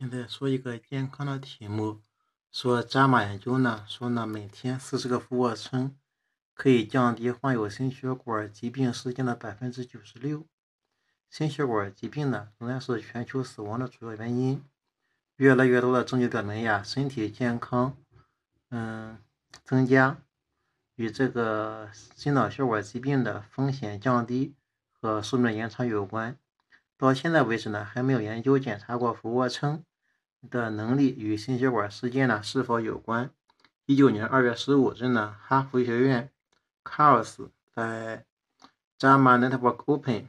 现在说一个健康的题目，说伽马研究呢，说呢每天四十个俯卧撑可以降低患有心血管疾病事件的百分之九十六。心血管疾病呢仍然是全球死亡的主要原因。越来越多的证据表明呀，身体健康，嗯，增加与这个心脑血管疾病的风险降低和寿命延长有关。到现在为止呢，还没有研究检查过俯卧撑。的能力与心血管事件呢是否有关？一九年二月十五日呢，哈佛医学院卡尔斯在《JAMA Network Open》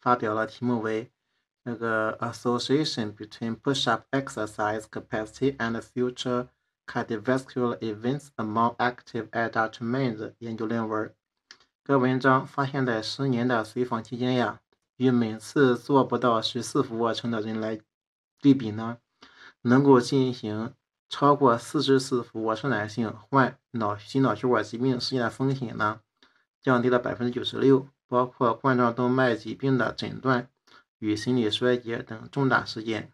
发表了题目为“那个 Association between Push-up exercise capacity and future cardiovascular events among active adult men” 的研究论文。该文章发现，在十年的随访期间呀，与每次做不到十四俯卧撑的人来对比呢。能够进行超过四十次俯卧撑男性患脑心脑血管疾病事件的风险呢，降低了百分之九十六，包括冠状动脉疾病的诊断与心力衰竭等重大事件。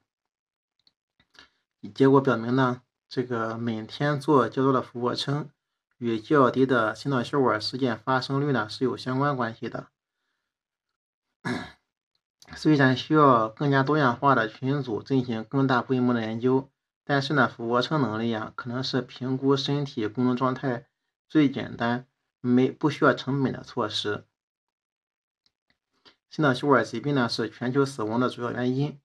结果表明呢，这个每天做较多的俯卧撑与较低的心脑血管事件发生率呢是有相关关系的。虽然需要更加多样化的群组进行更大规模的研究，但是呢，俯卧撑能力啊，可能是评估身体功能状态最简单、没不需要成本的措施。心脑血管疾病呢是全球死亡的主要原因。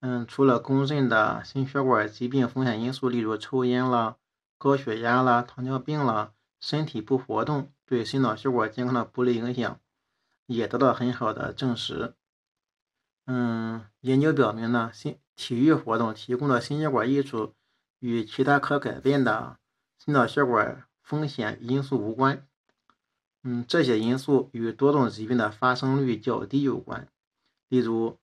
嗯，除了公认的心血管疾病风险因素，例如抽烟啦、高血压啦、糖尿病啦，身体不活动对心脑血管健康的不利影响，也得到很好的证实。嗯，研究表明呢，心体育活动提供的心血管益处与其他可改变的心脑血管风险因素无关。嗯，这些因素与多种疾病的发生率较低有关。例如，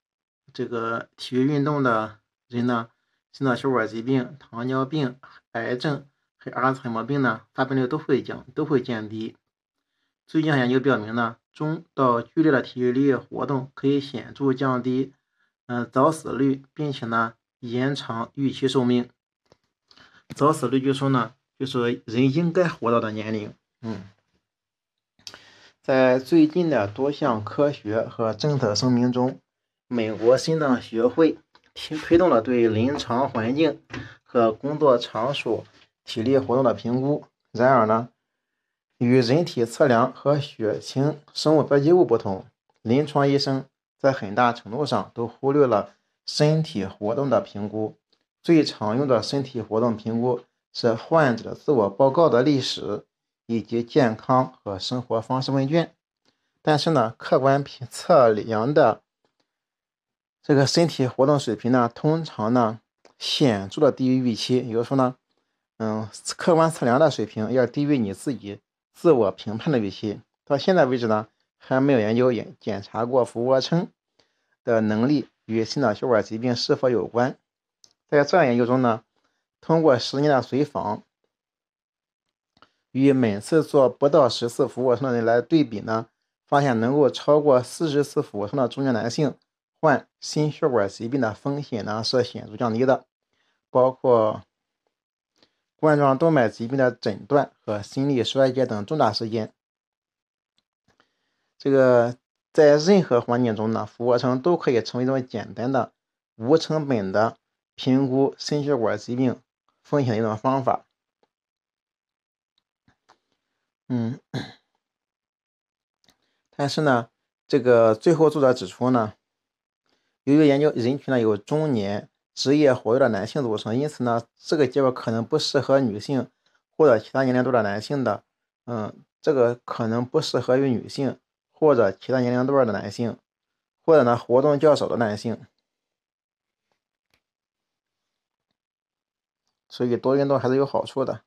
这个体育运动的人呢，心脑血管疾病、糖尿病、癌症和阿尔茨海默病呢，发病率都会降，都会降低。最近研究表明呢。中到剧烈的体力活动可以显著降低，嗯，早死率，并且呢，延长预期寿命。早死率就说呢，就是人应该活到的年龄。嗯，在最近的多项科学和政策声明中，美国心脏学会推推动了对临床环境和工作场所体力活动的评估。然而呢？与人体测量和血清生物标记物不同，临床医生在很大程度上都忽略了身体活动的评估。最常用的身体活动评估是患者自我报告的历史以及健康和生活方式问卷。但是呢，客观评测量的这个身体活动水平呢，通常呢显著的低于预期。也就是说呢，嗯，客观测量的水平要低于你自己。自我评判的预期，到现在为止呢，还没有研究检检查过俯卧撑的能力与心脑血管疾病是否有关。在这样研究中呢，通过十年的随访，与每次做不到十次俯卧撑的人来对比呢，发现能够超过四十次俯卧撑的中年男性患心血管疾病的风险呢是显著降低的，包括。冠状动脉疾病的诊断和心力衰竭等重大事件，这个在任何环境中呢，俯卧撑都可以成为一种简单的、无成本的评估心血管疾病风险的一种方法。嗯，但是呢，这个最后作者指出呢，由于研究人群呢有中年。职业活跃的男性组成，因此呢，这个结果可能不适合女性或者其他年龄段的男性的，嗯，这个可能不适合于女性或者其他年龄段的男性，或者呢活动较少的男性，所以多运动还是有好处的。